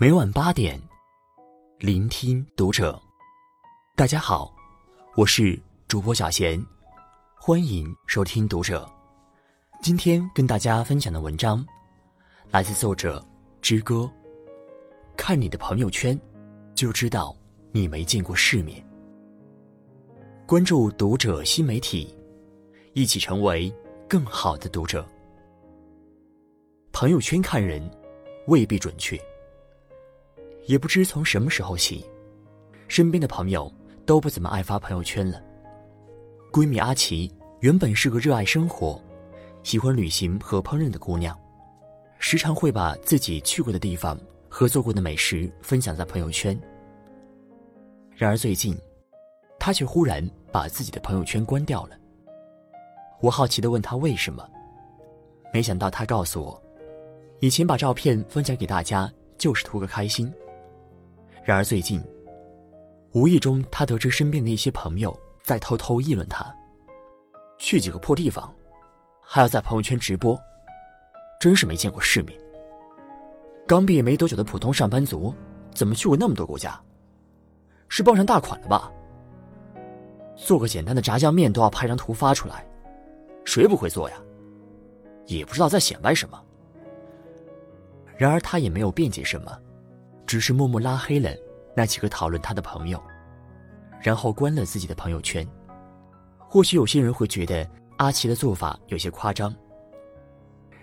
每晚八点，聆听读者。大家好，我是主播小贤，欢迎收听读者。今天跟大家分享的文章来自作者之歌。看你的朋友圈，就知道你没见过世面。关注读者新媒体，一起成为更好的读者。朋友圈看人未必准确，也不知从什么时候起，身边的朋友都不怎么爱发朋友圈了。闺蜜阿奇原本是个热爱生活、喜欢旅行和烹饪的姑娘，时常会把自己去过的地方和做过的美食分享在朋友圈。然而最近，她却忽然把自己的朋友圈关掉了。我好奇的问她为什么，没想到她告诉我。以前把照片分享给大家就是图个开心。然而最近，无意中他得知身边的一些朋友在偷偷议论他，去几个破地方，还要在朋友圈直播，真是没见过世面。刚毕业没多久的普通上班族，怎么去过那么多国家？是傍上大款了吧？做个简单的炸酱面都要拍张图发出来，谁不会做呀？也不知道在显摆什么。然而他也没有辩解什么，只是默默拉黑了那几个讨论他的朋友，然后关了自己的朋友圈。或许有些人会觉得阿奇的做法有些夸张，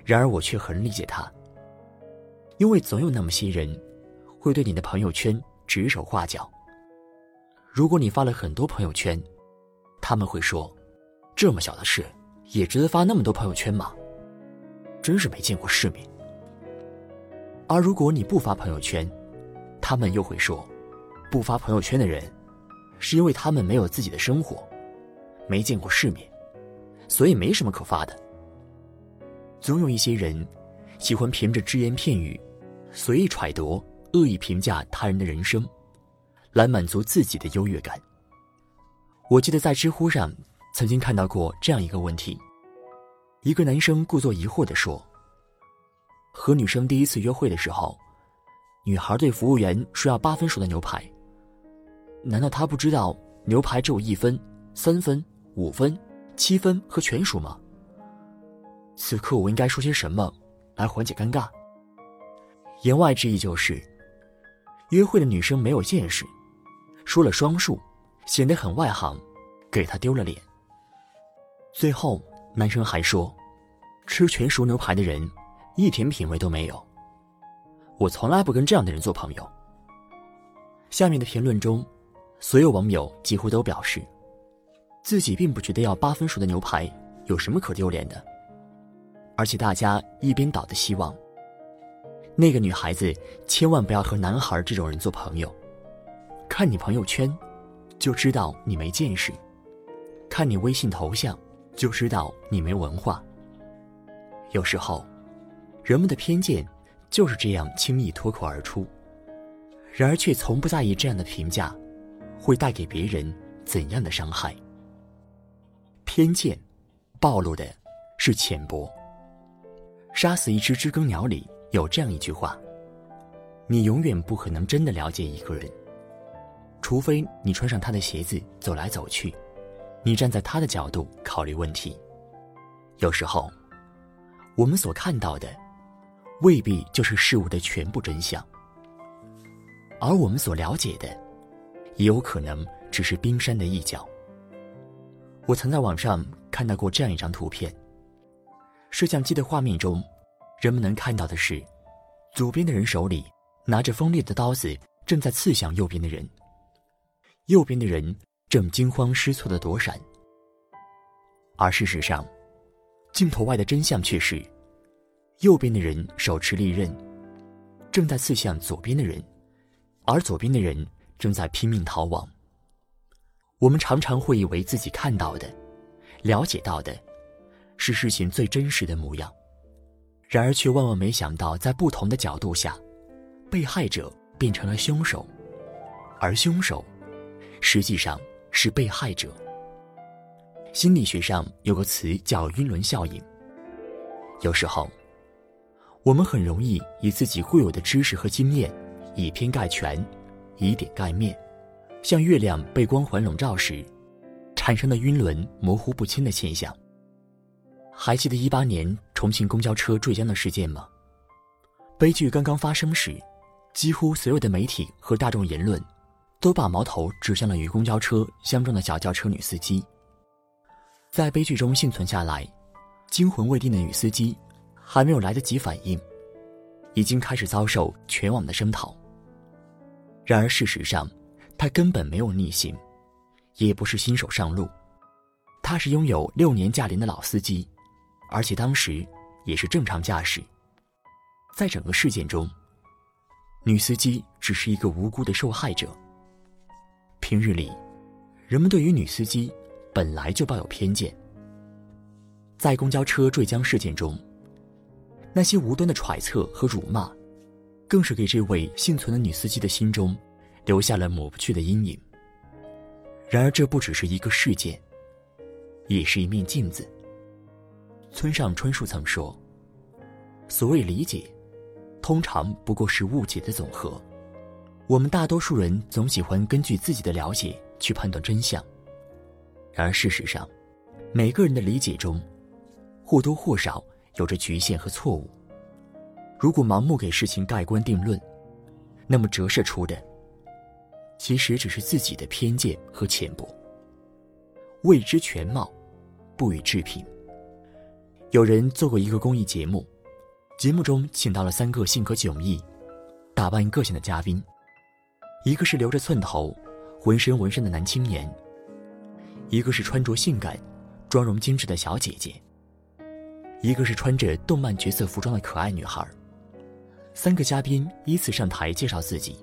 然而我却很理解他，因为总有那么些人会对你的朋友圈指手画脚。如果你发了很多朋友圈，他们会说：“这么小的事也值得发那么多朋友圈吗？真是没见过世面。”而如果你不发朋友圈，他们又会说，不发朋友圈的人，是因为他们没有自己的生活，没见过世面，所以没什么可发的。总有一些人，喜欢凭着只言片语，随意揣度、恶意评价他人的人生，来满足自己的优越感。我记得在知乎上曾经看到过这样一个问题，一个男生故作疑惑地说。和女生第一次约会的时候，女孩对服务员说要八分熟的牛排。难道他不知道牛排只有一分、三分、五分、七分和全熟吗？此刻我应该说些什么来缓解尴尬？言外之意就是，约会的女生没有见识，说了双数，显得很外行，给他丢了脸。最后，男生还说，吃全熟牛排的人。一点品味都没有。我从来不跟这样的人做朋友。下面的评论中，所有网友几乎都表示，自己并不觉得要八分熟的牛排有什么可丢脸的。而且大家一边倒的希望，那个女孩子千万不要和男孩这种人做朋友。看你朋友圈，就知道你没见识；看你微信头像，就知道你没文化。有时候。人们的偏见就是这样轻易脱口而出，然而却从不在意这样的评价会带给别人怎样的伤害。偏见暴露的是浅薄。杀死一只知更鸟里有这样一句话：你永远不可能真的了解一个人，除非你穿上他的鞋子走来走去，你站在他的角度考虑问题。有时候，我们所看到的。未必就是事物的全部真相，而我们所了解的，也有可能只是冰山的一角。我曾在网上看到过这样一张图片：摄像机的画面中，人们能看到的是，左边的人手里拿着锋利的刀子，正在刺向右边的人；右边的人正惊慌失措的躲闪。而事实上，镜头外的真相却是。右边的人手持利刃，正在刺向左边的人，而左边的人正在拼命逃亡。我们常常会以为自己看到的、了解到的，是事情最真实的模样，然而却万万没想到，在不同的角度下，被害者变成了凶手，而凶手实际上是被害者。心理学上有个词叫“晕轮效应”，有时候。我们很容易以自己固有的知识和经验，以偏概全，以点盖面，像月亮被光环笼罩时，产生的晕轮模糊不清的现象。还记得一八年重庆公交车坠江的事件吗？悲剧刚刚发生时，几乎所有的媒体和大众言论，都把矛头指向了与公交车相撞的小轿车女司机。在悲剧中幸存下来，惊魂未定的女司机，还没有来得及反应，已经开始遭受全网的声讨。然而事实上，他根本没有逆行，也不是新手上路，他是拥有六年驾龄的老司机，而且当时也是正常驾驶。在整个事件中，女司机只是一个无辜的受害者。平日里，人们对于女司机。本来就抱有偏见，在公交车坠江事件中，那些无端的揣测和辱骂，更是给这位幸存的女司机的心中留下了抹不去的阴影。然而，这不只是一个事件，也是一面镜子。村上春树曾说：“所谓理解，通常不过是误解的总和。”我们大多数人总喜欢根据自己的了解去判断真相。然而，事实上，每个人的理解中，或多或少有着局限和错误。如果盲目给事情盖棺定论，那么折射出的，其实只是自己的偏见和浅薄。未知全貌，不予置评。有人做过一个公益节目，节目中请到了三个性格迥异、打扮个性的嘉宾，一个是留着寸头、浑身纹身的男青年。一个是穿着性感、妆容精致的小姐姐，一个是穿着动漫角色服装的可爱女孩。三个嘉宾依次上台介绍自己，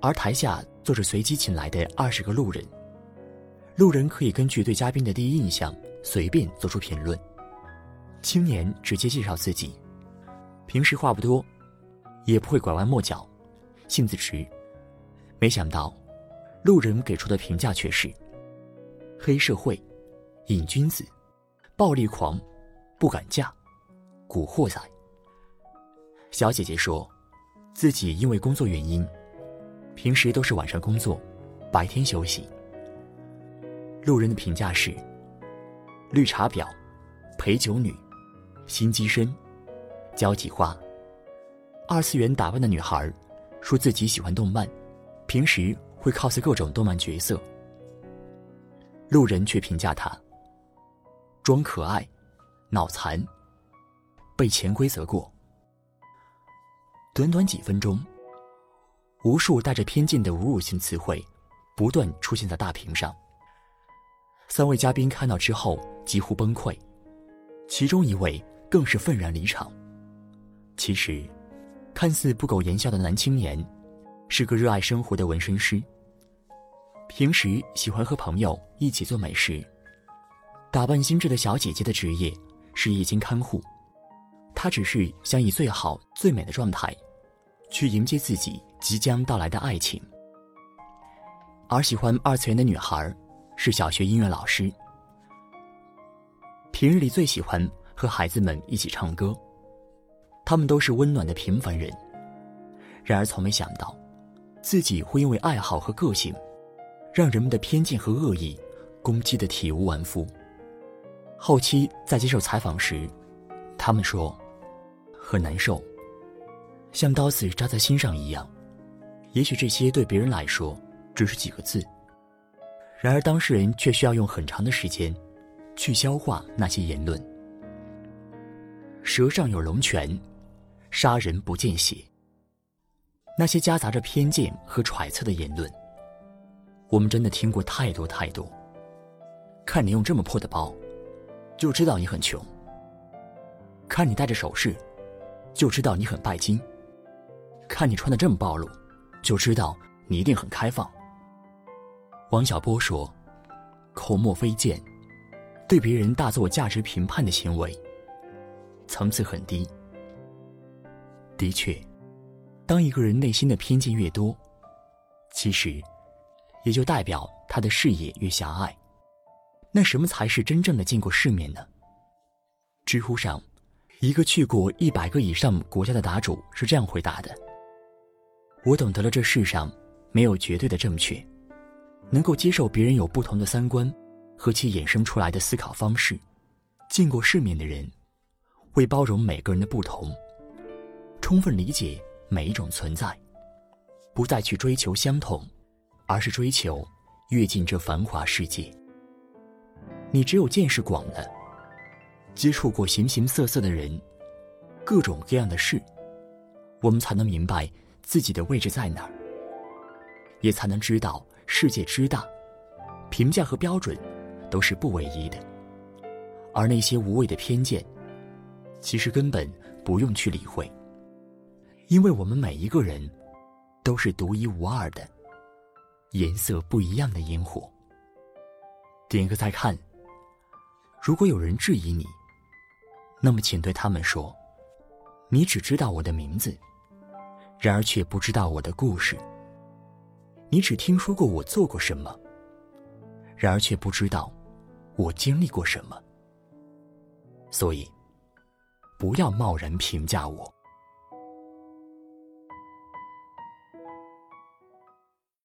而台下坐着随机请来的二十个路人。路人可以根据对嘉宾的第一印象随便做出评论。青年直接介绍自己，平时话不多，也不会拐弯抹角，性子直。没想到，路人给出的评价却是。黑社会，瘾君子，暴力狂，不敢嫁，古惑仔。小姐姐说，自己因为工作原因，平时都是晚上工作，白天休息。路人的评价是：绿茶婊，陪酒女，心机深，交际花。二次元打扮的女孩，说自己喜欢动漫，平时会 cos 各种动漫角色。路人却评价他装可爱、脑残、被潜规则过。短短几分钟，无数带着偏见的侮辱性词汇不断出现在大屏上。三位嘉宾看到之后几乎崩溃，其中一位更是愤然离场。其实，看似不苟言笑的男青年，是个热爱生活的纹身师。平时喜欢和朋友一起做美食，打扮精致的小姐姐的职业是夜间看护，她只是想以最好最美的状态，去迎接自己即将到来的爱情。而喜欢二次元的女孩是小学音乐老师，平日里最喜欢和孩子们一起唱歌，他们都是温暖的平凡人，然而从没想到，自己会因为爱好和个性。让人们的偏见和恶意攻击的体无完肤。后期在接受采访时，他们说很难受，像刀子扎在心上一样。也许这些对别人来说只是几个字，然而当事人却需要用很长的时间去消化那些言论。舌上有龙泉，杀人不见血。那些夹杂着偏见和揣测的言论。我们真的听过太多太多。看你用这么破的包，就知道你很穷；看你戴着首饰，就知道你很拜金；看你穿的这么暴露，就知道你一定很开放。王小波说：“口沫飞溅，对别人大做价值评判的行为，层次很低。”的确，当一个人内心的偏见越多，其实。也就代表他的视野越狭隘。那什么才是真正的见过世面呢？知乎上，一个去过一百个以上国家的答主是这样回答的：我懂得了这世上没有绝对的正确，能够接受别人有不同的三观和其衍生出来的思考方式。见过世面的人，会包容每个人的不同，充分理解每一种存在，不再去追求相同，而是追求跃进这繁华世界。你只有见识广了，接触过形形色色的人，各种各样的事，我们才能明白自己的位置在哪儿，也才能知道世界之大，评价和标准都是不唯一的。而那些无谓的偏见，其实根本不用去理会，因为我们每一个人都是独一无二的，颜色不一样的烟火。点个再看。如果有人质疑你，那么请对他们说：“你只知道我的名字，然而却不知道我的故事。你只听说过我做过什么，然而却不知道我经历过什么。所以，不要贸然评价我。”